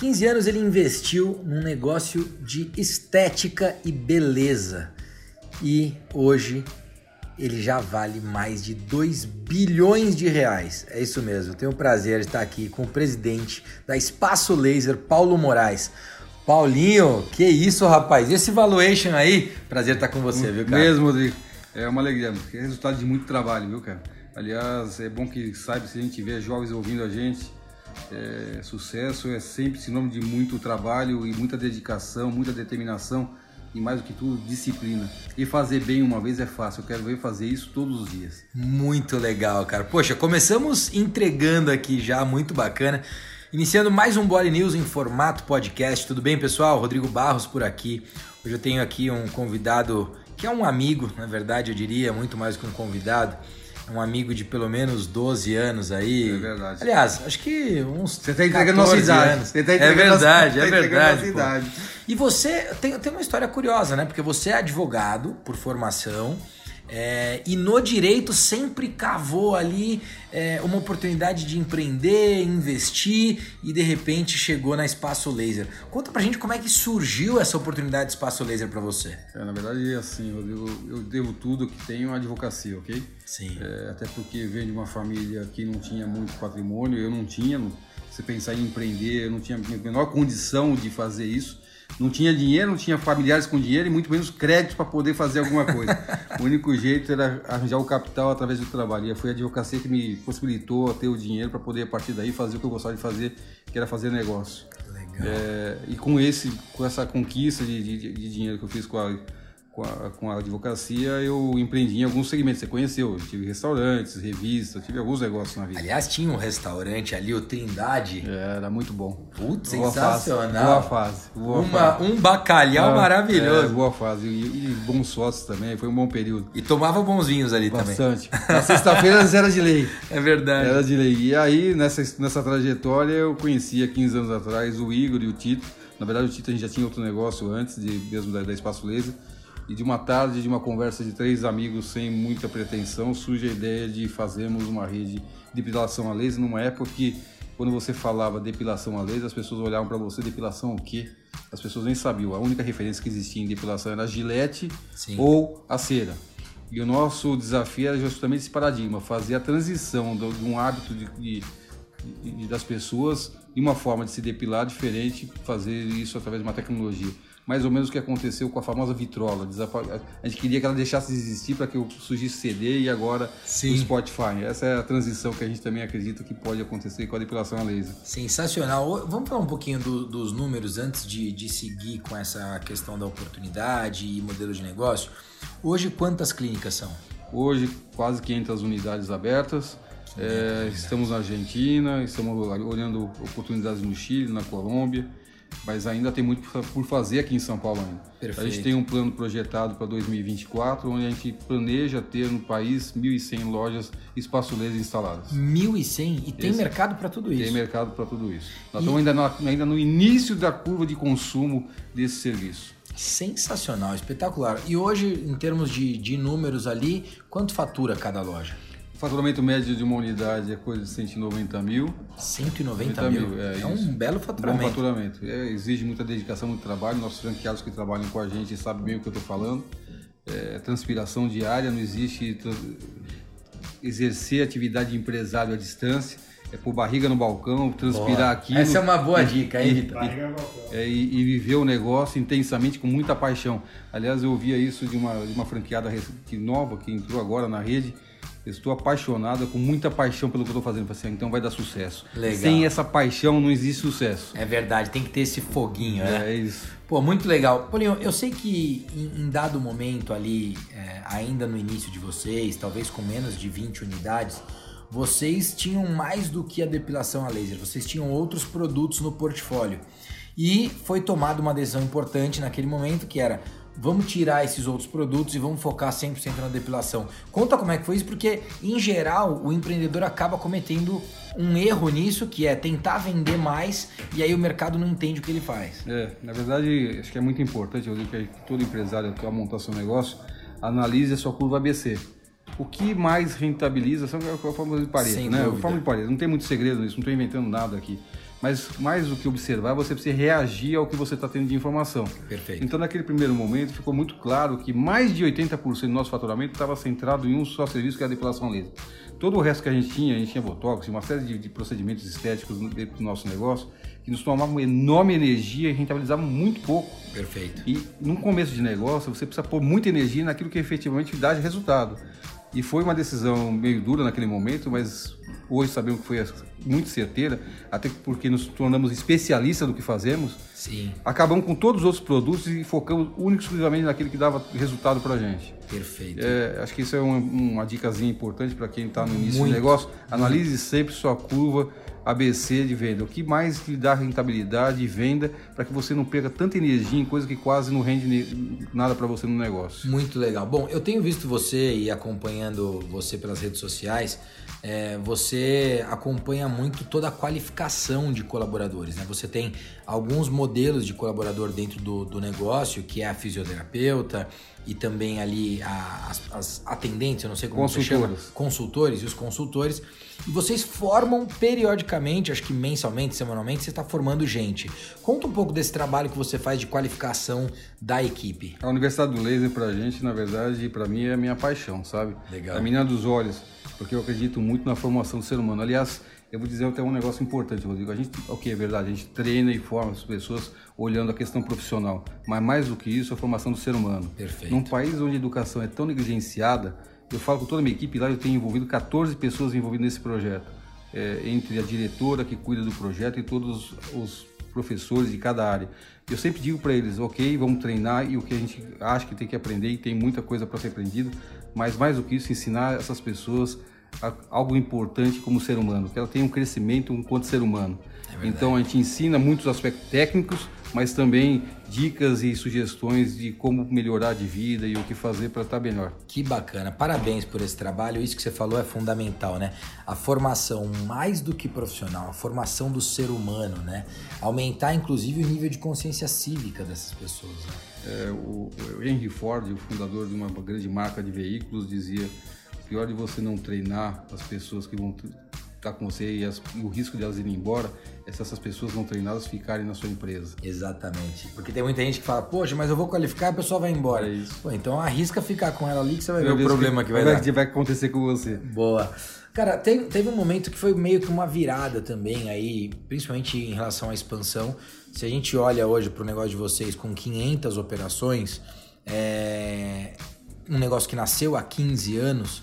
15 anos ele investiu num negócio de estética e beleza. E hoje ele já vale mais de 2 bilhões de reais. É isso mesmo. Tenho o prazer de estar aqui com o presidente da Espaço Laser, Paulo Moraes. Paulinho, que isso, rapaz? Esse valuation aí, prazer estar com você, viu, cara? Mesmo, Rodrigo. É uma alegria, é resultado de muito trabalho, viu, cara? Aliás, é bom que saiba se a gente vê jovens ouvindo a gente. É, sucesso é sempre sinônimo de muito trabalho e muita dedicação, muita determinação e mais do que tudo, disciplina. E fazer bem uma vez é fácil, eu quero ver fazer isso todos os dias. Muito legal, cara. Poxa, começamos entregando aqui já, muito bacana. Iniciando mais um Body News em formato podcast. Tudo bem, pessoal? Rodrigo Barros por aqui. Hoje eu tenho aqui um convidado que é um amigo, na verdade, eu diria, muito mais que um convidado um amigo de pelo menos 12 anos aí. É verdade. Aliás, acho que uns. Você está entregando nossa idade. Anos. Você tá é verdade, nossa, é verdade. idade. E você tem, tem uma história curiosa, né? Porque você é advogado por formação. É, e no direito sempre cavou ali é, uma oportunidade de empreender, investir e de repente chegou na Espaço Laser. Conta pra gente como é que surgiu essa oportunidade de Espaço Laser para você. É, na verdade é assim, Rodrigo, eu devo tudo que tenho à advocacia, ok? Sim. É, até porque venho de uma família que não tinha muito patrimônio, eu não tinha, se pensar em empreender, eu não tinha a menor condição de fazer isso não tinha dinheiro, não tinha familiares com dinheiro e muito menos crédito para poder fazer alguma coisa. o único jeito era arranjar o capital através do trabalho. E foi a advocacia que me possibilitou ter o dinheiro para poder, a partir daí, fazer o que eu gostava de fazer, que era fazer negócio. Legal. É, e com, esse, com essa conquista de, de, de dinheiro que eu fiz com a com a, com a advocacia, eu empreendi em alguns segmentos. Você conheceu, eu tive restaurantes, revistas, tive alguns negócios na vida. Aliás, tinha um restaurante ali, o Trindade. É, era muito bom. Putz, boa sensacional. Fase, boa fase. Boa Uma, fase. Um bacalhau Ah, maravilhoso. É, boa fase. E, e bons sócios também, foi um bom período. E tomava bons vinhos ali também. Bastante. Na sexta-feira era de lei. É verdade. Era de lei. E aí, nessa, nessa trajetória, eu conhecia 15 anos atrás o Igor e o Tito. Na verdade, o Tito a gente já tinha outro negócio antes, de, mesmo da, da Espaço Laser. E de uma tarde, de uma conversa de três amigos sem muita pretensão, surge a ideia de fazermos uma rede de depilação a laser numa época que, quando você falava depilação a laser, as pessoas olhavam para você, depilação o quê? As pessoas nem sabiam. A única referência que existia em depilação era a gilete Sim. ou a cera. E o nosso desafio era justamente esse paradigma, fazer a transição do- de um hábito de, de- de- das pessoas e uma forma de se depilar diferente, fazer isso através de uma tecnologia. Mais ou menos o que aconteceu com a famosa vitrola. A gente queria que ela deixasse de existir para que surgisse CD e agora Sim. o Spotify. Essa é a transição que a gente também acredita que pode acontecer com a depilação a laser. Sensacional. Vamos falar um pouquinho do- dos números antes de, de seguir com essa questão da oportunidade e modelo de negócio. Hoje, quantas clínicas são? Hoje, quase 500 unidades abertas. É, estamos na Argentina, estamos olhando oportunidades no Chile, na Colômbia, mas ainda tem muito por fazer aqui em São Paulo ainda. Perfeito. A gente tem um plano projetado para 2024, onde a gente planeja ter no país 1.100 lojas espaço laser instaladas. 1.100 e tem mercado para tudo isso. Tem mercado para tudo isso. Nós E- estamos ainda no, ainda no início da curva de consumo desse serviço. Sensacional, espetacular. E hoje, em termos de, de números ali, quanto fatura cada loja? O faturamento médio de uma unidade é coisa de 190 mil. 190 90 mil. mil, é É, um belo Bom faturamento. faturamento. É, exige muita dedicação, muito trabalho. Nossos franqueados que trabalham com a gente sabem bem o que eu estou falando. É, transpiração diária, não existe exercer atividade de empresário à distância. É pôr barriga no balcão, transpirar aqui. Essa é uma boa dica, hein, Vitor? É, e, e viver o negócio intensamente com muita paixão. Aliás, eu ouvia isso de uma, de uma franqueada que nova que entrou agora na rede. Estou apaixonada com muita paixão pelo que eu estou fazendo. Assim, então vai dar sucesso. Legal. Sem essa paixão não existe sucesso. É verdade, tem que ter esse foguinho, né? É, isso. Pô, muito legal. Paulinho, eu sei que em, em dado momento ali, é, ainda no início de vocês, talvez com menos de 20 unidades, vocês tinham mais do que a depilação a laser, vocês tinham outros produtos no portfólio. E foi tomada uma decisão importante naquele momento que era vamos tirar esses outros produtos e vamos focar 100% na depilação. Conta como é que foi isso, porque em geral o empreendedor acaba cometendo um erro nisso, que é tentar vender mais e aí o mercado não entende o que ele faz. É, na verdade, acho que é muito importante, eu digo que todo empresário que vai montar seu negócio, analise a sua curva ABC. O que mais rentabiliza são a fórmula de Pareto, Sem né? dúvida. A fórmula de Pareto. Não tem muito segredo nisso, não estou inventando nada aqui. Mas mais do que observar, você precisa reagir ao que você está tendo de informação. Perfeito. Então, naquele primeiro momento, ficou muito claro que mais de 80% do nosso faturamento estava centrado em um só serviço, que é a depilação laser. Todo o resto que a gente tinha, a gente tinha botox, uma série de, de procedimentos estéticos dentro do nosso negócio, que nos tomavam enorme energia e rentabilizavam muito pouco. Perfeito. E num começo de negócio, você precisa pôr muita energia naquilo que efetivamente dá resultado. E foi uma decisão meio dura naquele momento, mas hoje sabemos que foi muito certeira, até porque nos tornamos especialistas do que fazemos. Sim. Acabamos com todos os outros produtos e focamos único exclusivamente naquele que dava resultado para a gente. Perfeito. É, acho que isso é uma, uma dicasinha importante para quem está no início Muito. do negócio. Analise sempre sua curva ABC de venda. O que mais lhe dá rentabilidade e venda para que você não perca tanta energia em coisa que quase não rende nada para você no negócio. Muito legal. Bom, eu tenho visto você e acompanhando você pelas redes sociais, é, você acompanha muito toda a qualificação de colaboradores. Né? Você tem alguns modelos de colaborador dentro do, do negócio, que é a fisioterapeuta e também ali a- as, as atendentes, eu não sei como você chama, consultores e os consultores. E vocês formam periodicamente, acho que mensalmente, semanalmente, você está formando gente. Conta um pouco desse trabalho que você faz de qualificação da equipe. A Universidade do Laser pra gente, na verdade, para mim é a minha paixão, sabe? Legal. A menina dos olhos, porque eu acredito muito na formação do ser humano. Aliás, eu vou dizer até um negócio importante, Rodrigo. A gente, ok, é verdade, a gente treina e forma as pessoas olhando a questão profissional, mas mais do que isso, a formação do ser humano. Perfeito. Num país onde a educação é tão negligenciada, eu falo com toda a minha equipe lá, eu tenho envolvido 14 pessoas envolvidas nesse projeto. É, entre a diretora que cuida do projeto e todos os professores de cada área. Eu sempre digo para eles, ok, vamos treinar e o que a gente acha que tem que aprender e tem muita coisa para ser aprendido, mas mais do que isso, ensinar essas pessoas algo importante como ser humano, que ela tenha um crescimento enquanto ser humano. então a gente ensina muitos aspectos técnicos, mas também dicas e sugestões de como melhorar de vida e o que fazer para estar melhor. Que bacana, parabéns por esse trabalho. Isso que você falou é fundamental, né? A formação, mais do que profissional, a formação do ser humano, né? Aumentar, inclusive, o nível de consciência cívica dessas pessoas. Né? É, o Henry Ford, o fundador de uma grande marca de veículos, dizia: pior de você não treinar as pessoas que vão estar com você e, as- e o risco de elas irem embora é se essas pessoas não treinadas ficarem na sua empresa. Exatamente. Porque tem muita gente que fala, poxa, mas eu vou qualificar e a pessoa vai embora. É isso. Pô, então arrisca ficar com ela ali que você vai ver Meu o Deus, problema que vai vai, dar. vai acontecer com você. Boa. Cara, tem- teve um momento que foi meio que uma virada também aí, principalmente em relação à expansão. Se a gente olha hoje para o negócio de vocês com 500 operações, é um negócio que nasceu há 15 anos,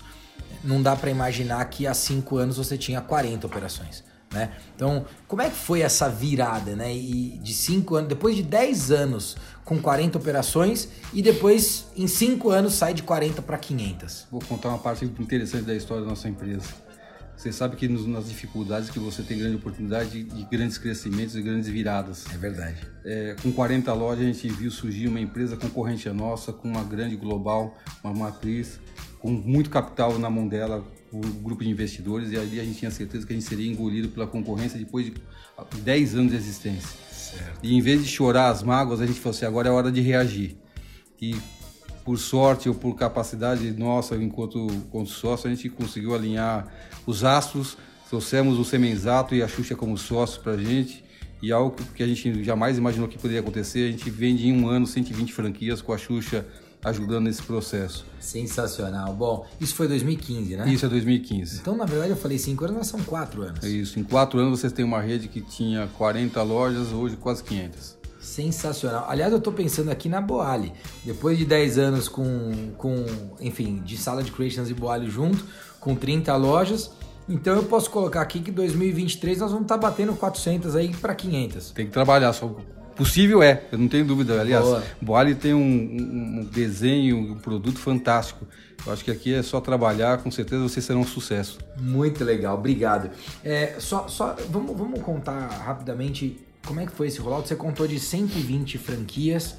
não dá para imaginar que há 5 anos você tinha 40 operações. Né? Então, como é que foi essa virada, né? E de 5 anos, depois de 10 anos com 40 operações e depois em 5 anos sai de 40 para 500. Vou contar uma parte interessante da história da nossa empresa. Você sabe que nos- nas dificuldades que você tem grande oportunidade de, de grandes crescimentos e grandes viradas. É verdade. É, com 40 lojas, a gente viu surgir uma empresa concorrente à nossa, com uma grande global, uma matriz, com muito capital na mão dela, um grupo de investidores, e ali a gente tinha certeza que a gente seria engolido pela concorrência depois de 10 anos de existência. Certo. E em vez de chorar as mágoas, a gente falou assim: agora é hora de reagir. E por sorte ou por capacidade nossa, enquanto, enquanto sócio, a gente conseguiu alinhar os astros, trouxemos o Semenzato e a Xuxa como sócio pra gente. E algo que a gente jamais imaginou que poderia acontecer, a gente vende em um ano 120 franquias com a Xuxa ajudando nesse processo. Sensacional. Bom, isso foi 2015, né? Isso é 2015. Então, na verdade, eu falei 5 anos, mas são 4 anos. É isso. Em quatro anos vocês têm uma rede que tinha 40 lojas, hoje quase 500. Sensacional. Aliás, eu tô pensando aqui na Boali. Depois de 10 anos com, com enfim, de sala de creations e Boali junto, com 30 lojas. Então eu posso colocar aqui que 2023 nós vamos estar batendo 400 aí para 500. Tem que trabalhar, só possível é, eu não tenho dúvida. Aliás, Boa. Boali tem um, um- um desenho, um produto fantástico. Eu acho que aqui é só trabalhar, com certeza vocês serão um sucesso. Muito legal, obrigado. É, só, só vamos, vamos contar rapidamente como é que foi esse rollout. Você contou de 120 franquias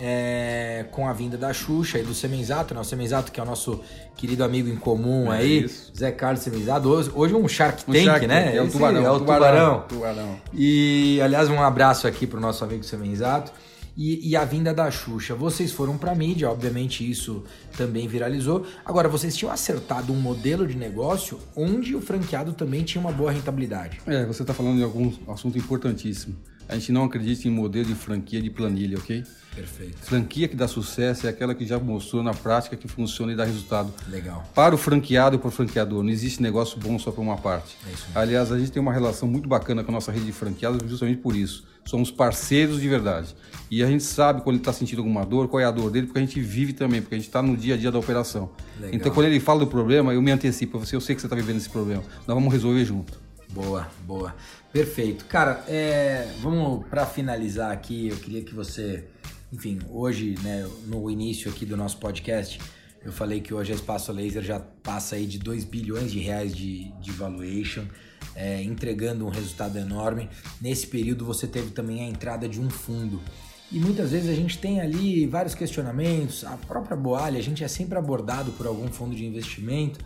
é, com a vinda da Xuxa e do Semenzato, né? O Semenzato, que é o nosso querido amigo em comum É aí, isso. Zé Carlos Semenzato. Hoje, hoje um Shark Um Tank, Shark né? Tank, É o tubarão. É o tubarão. tubarão. E, aliás, um abraço aqui pro nosso amigo Semenzato. e, e a vinda da Xuxa. Vocês foram para mídia, obviamente isso também viralizou. Agora, vocês tinham acertado um modelo de negócio onde o franqueado também tinha uma boa rentabilidade. É, você está falando de algum assunto importantíssimo. A gente não acredita em modelo de franquia de planilha, ok? Perfeito. Franquia que dá sucesso é aquela que já mostrou na prática que funciona e dá resultado. Legal. Para o franqueado e para o franqueador. Não existe negócio bom só para uma parte. É isso Aliás, a gente tem uma relação muito bacana com a nossa rede de franqueados justamente por isso. Somos parceiros de verdade. E a gente sabe quando ele está sentindo alguma dor, qual é a dor dele, porque a gente vive também, porque a gente está no dia a dia da operação. Legal. Então, quando ele fala do problema, eu me antecipo. Eu sei que você está vivendo esse problema. Nós vamos resolver junto. Boa, boa. Perfeito. Cara, é, vamos para finalizar aqui, eu queria que você, enfim, hoje, né, no início aqui do nosso podcast, eu falei que hoje a Espaço Laser já passa aí de 2 bilhões de reais de, de valuation, é, entregando um resultado enorme. Nesse período você teve também a entrada de um fundo. E muitas vezes a gente tem ali vários questionamentos, a própria Boalha, a gente é sempre abordado por algum fundo de investimento,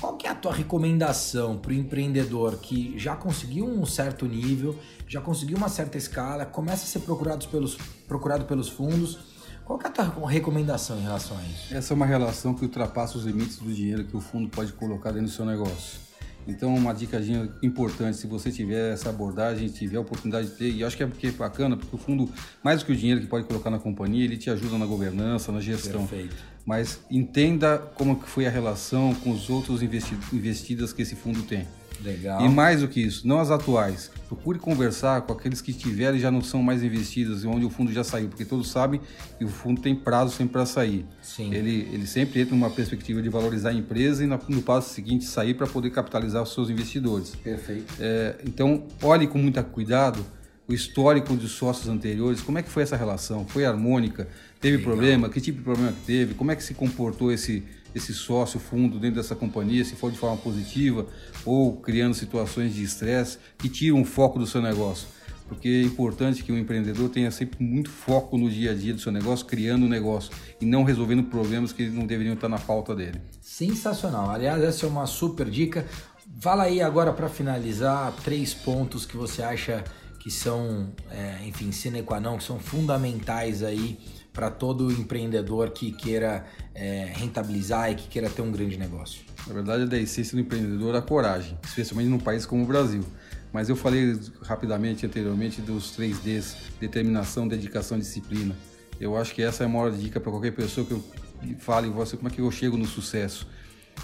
qual que é a tua recomendação para o empreendedor que já conseguiu um certo nível, já conseguiu uma certa escala, começa a ser procurado pelos, procurado pelos fundos? Qual que é a tua recomendação em relação a isso? Essa é uma relação que ultrapassa os limites do dinheiro que o fundo pode colocar dentro do seu negócio. Então, uma dica importante, se você tiver essa abordagem, tiver a oportunidade de ter, e acho que é porque é bacana, porque o fundo, mais do que o dinheiro que pode colocar na companhia, ele te ajuda na governança, na gestão. Perfeito. Mas entenda como que foi a relação com os outros investidas que esse fundo tem. Legal. E mais do que isso, não as atuais. Procure conversar com aqueles que tiveram e já não são mais investidas, onde o fundo já saiu, porque todos sabem que o fundo tem prazo sempre para sair. Sim. Ele, ele sempre entra numa perspectiva de valorizar a empresa e no passo seguinte sair para poder capitalizar os seus investidores. Perfeito. É, então, olhe com muito cuidado o histórico dos sócios anteriores, como é que foi essa relação? Foi harmônica? Teve Legal. problema? Que tipo de problema que teve? Como é que se comportou esse, esse sócio fundo dentro dessa companhia, se for de forma positiva ou criando situações de estresse que tiram o foco do seu negócio? Porque é importante que o empreendedor tenha sempre muito foco no dia a dia do seu negócio, criando um negócio e não resolvendo problemas que não deveriam estar na pauta dele. Sensacional. Aliás, essa é uma super dica. Fala aí agora para finalizar três pontos que você acha que são, é, enfim, sine qua non, que são fundamentais aí para todo empreendedor que queira é, rentabilizar e que queira ter um grande negócio? Na verdade, da essência do empreendedor a coragem, especialmente num país como o Brasil. Mas eu falei rapidamente anteriormente dos três Ds: determinação, dedicação disciplina. Eu acho que essa é a maior dica para qualquer pessoa que eu fale você como é que eu chego no sucesso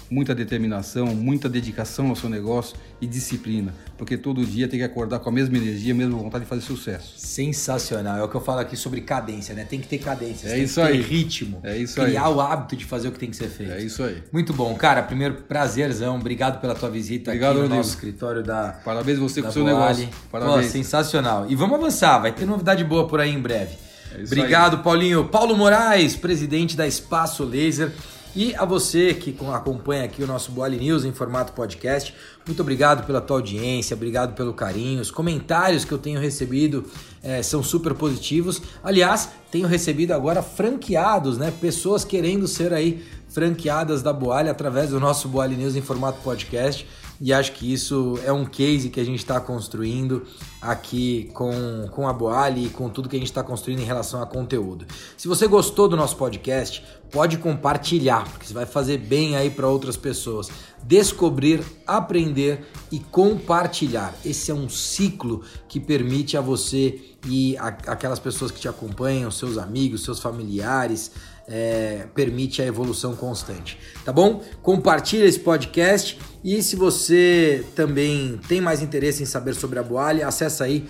muita determinação, muita dedicação ao seu negócio e disciplina, porque todo dia tem que acordar com a mesma energia, a mesma vontade de fazer sucesso. Sensacional. É o que eu falo aqui sobre cadência, né? Tem que ter cadência, é tem isso que ter aí. ritmo, é isso criar aí. o hábito de fazer o que tem que ser feito. É isso aí. Muito bom, cara. Primeiro prazerzão. Obrigado pela tua visita Obrigado, aqui no nosso escritório da Parabéns você da com o seu negócio. Pô, Parabéns. sensacional. E vamos avançar, vai ter novidade boa por aí em breve. É isso Obrigado, Paulinho. Paulo Moraes, presidente da Espaço Laser. E a você que acompanha aqui o nosso Boali News em formato podcast, muito obrigado pela tua audiência, obrigado pelo carinho. Os comentários que eu tenho recebido eh, são super positivos. Aliás, tenho recebido agora franqueados, né? Pessoas querendo ser aí franqueadas da Boali através do nosso Boali News em formato podcast. E acho que isso é um case que a gente está construindo aqui com, com a Boali e com tudo que a gente está construindo em relação a conteúdo. Se você gostou do nosso podcast, pode compartilhar, porque você vai fazer bem aí para outras pessoas. Descobrir, aprender e compartilhar. Esse é um ciclo que permite a você e a, aquelas pessoas que te acompanham, seus amigos, seus familiares, é, permite a evolução constante, tá bom? Compartilha esse podcast e se você também tem mais interesse em saber sobre a Boali, acessa aí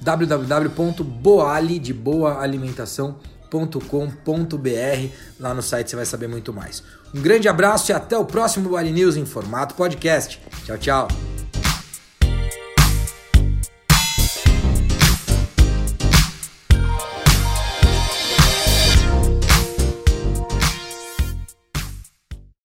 www.boali de boa alimentação.com.br. Lá no site você vai saber muito mais. Um grande abraço e até o próximo Boali News em formato podcast. Tchau, tchau.